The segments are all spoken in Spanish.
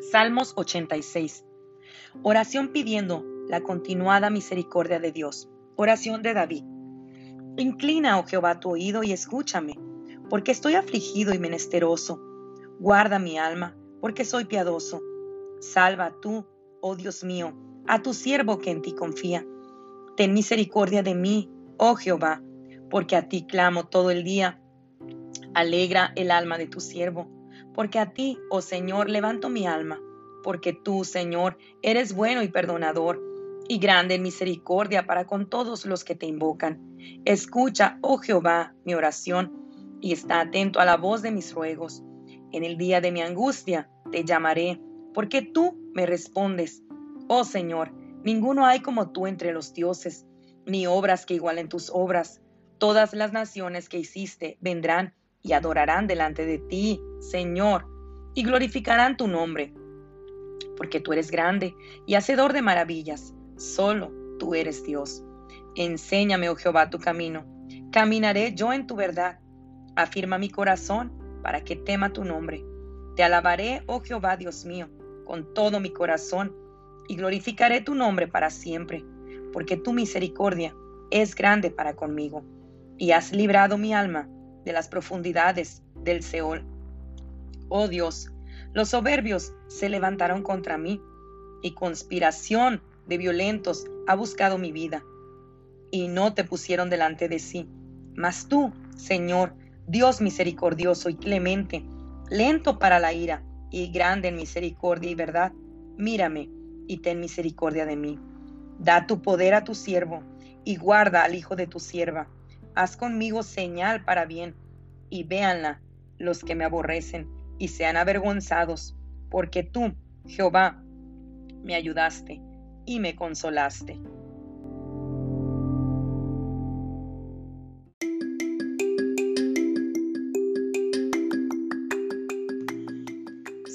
Salmos 86. Oración pidiendo la continuada misericordia de Dios. Oración de David. Inclina, oh Jehová, tu oído y escúchame, porque estoy afligido y menesteroso. Guarda mi alma, porque soy piadoso. Salva tú, oh Dios mío, a tu siervo que en ti confía. Ten misericordia de mí, oh Jehová, porque a ti clamo todo el día. Alegra el alma de tu siervo, porque a ti, oh Señor, levanto mi alma, porque tú, Señor, eres bueno y perdonador, y grande en misericordia para con todos los que te invocan. Escucha, oh Jehová, mi oración, y está atento a la voz de mis ruegos. En el día de mi angustia te llamaré, porque tú me respondes. Oh Señor, ninguno hay como tú entre los dioses, ni obras que igualen tus obras. Todas las naciones que hiciste vendrán y adorarán delante de ti, Señor, y glorificarán tu nombre, porque tú eres grande y hacedor de maravillas, solo tú eres Dios. Enséñame, oh Jehová, tu camino. Caminaré yo en tu verdad. Afirma mi corazón para que tema tu nombre. Te alabaré, oh Jehová, Dios mío, con todo mi corazón, y glorificaré tu nombre para siempre, porque tu misericordia es grande para conmigo, y has librado mi alma de las profundidades del Seol. Oh Dios, los soberbios se levantaron contra mí, y conspiración de violentos ha buscado mi vida, y no te pusieron delante de sí. Mas tú, Señor, Dios misericordioso y clemente, lento para la ira y grande en misericordia y verdad, mírame y ten misericordia de mí. Da tu poder a tu siervo y guarda al hijo de tu sierva. Haz conmigo señal para bien y véanla los que me aborrecen y sean avergonzados, porque tú, Jehová, me ayudaste y me consolaste.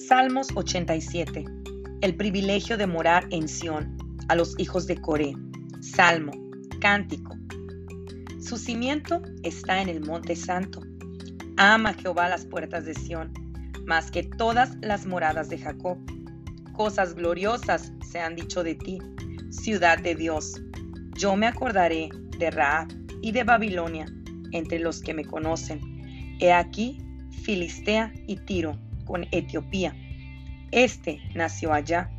Salmos 87. El privilegio de morar en Sión a los hijos de Coré. Salmo, cántico. Su cimiento está en el monte santo. Ama Jehová las puertas de Sión, más que todas las moradas de Jacob. Cosas gloriosas se han dicho de ti, ciudad de Dios. Yo me acordaré de Raab y de Babilonia entre los que me conocen. He aquí Filistea y Tiro con Etiopía este nació allá.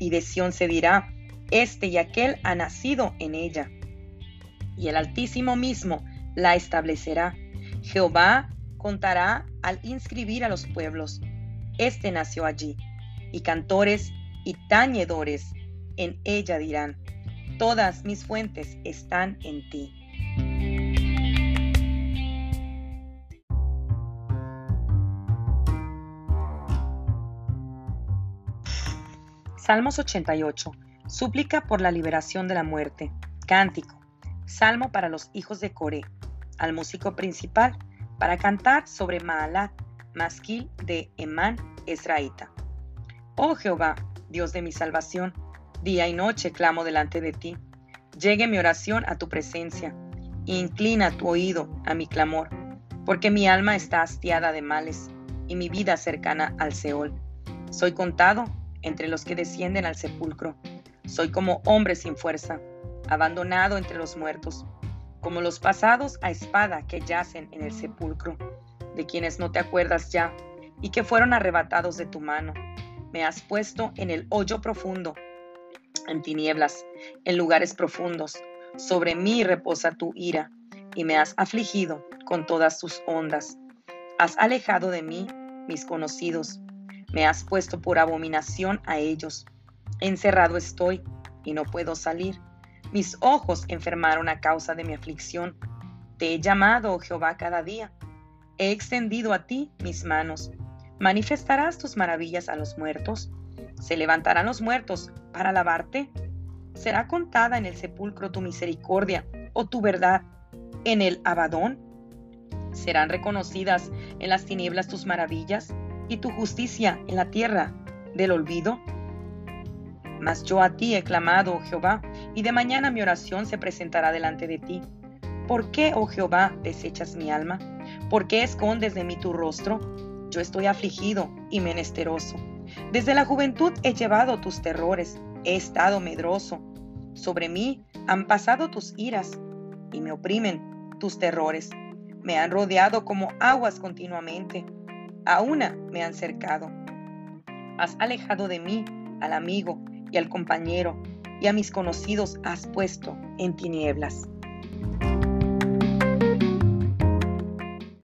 Y de Sión se dirá, este y aquel ha nacido en ella. Y el Altísimo mismo la establecerá. Jehová contará al inscribir a los pueblos. Este nació allí. Y cantores y tañedores en ella dirán, todas mis fuentes están en ti. Salmos 88. Súplica por la liberación de la muerte. Cántico. Salmo para los hijos de Coré. Al músico principal para cantar sobre Maalat, masquil de Emán Esraíta. Oh Jehová, Dios de mi salvación, día y noche clamo delante de ti. Llegue mi oración a tu presencia. inclina tu oído a mi clamor, porque mi alma está hastiada de males y mi vida cercana al Seol. Soy contado entre los que descienden al sepulcro. Soy como hombre sin fuerza, abandonado entre los muertos, como los pasados a espada que yacen en el sepulcro, de quienes no te acuerdas ya y que fueron arrebatados de tu mano. Me has puesto en el hoyo profundo, en tinieblas, en lugares profundos. Sobre mí reposa tu ira y me has afligido con todas tus ondas. Has alejado de mí mis conocidos me has puesto por abominación a ellos. Encerrado estoy y no puedo salir. Mis ojos enfermaron a causa de mi aflicción. Te he llamado, oh Jehová, cada día. He extendido a ti mis manos. ¿Manifestarás tus maravillas a los muertos? ¿Se levantarán los muertos para alabarte? ¿Será contada en el sepulcro tu misericordia o tu verdad en el abadón? ¿Serán reconocidas en las tinieblas tus maravillas? y tu justicia en la tierra del olvido? Mas yo a ti he clamado, oh Jehová, y de mañana mi oración se presentará delante de ti. ¿Por qué, oh Jehová, desechas mi alma? ¿Por qué escondes de mí tu rostro? Yo estoy afligido y menesteroso. Desde la juventud he llevado tus terrores, he estado medroso. Sobre mí han pasado tus iras y me oprimen tus terrores. Me han rodeado como aguas continuamente. A una me han cercado. Has alejado de mí al amigo y al compañero, y a mis conocidos has puesto en tinieblas.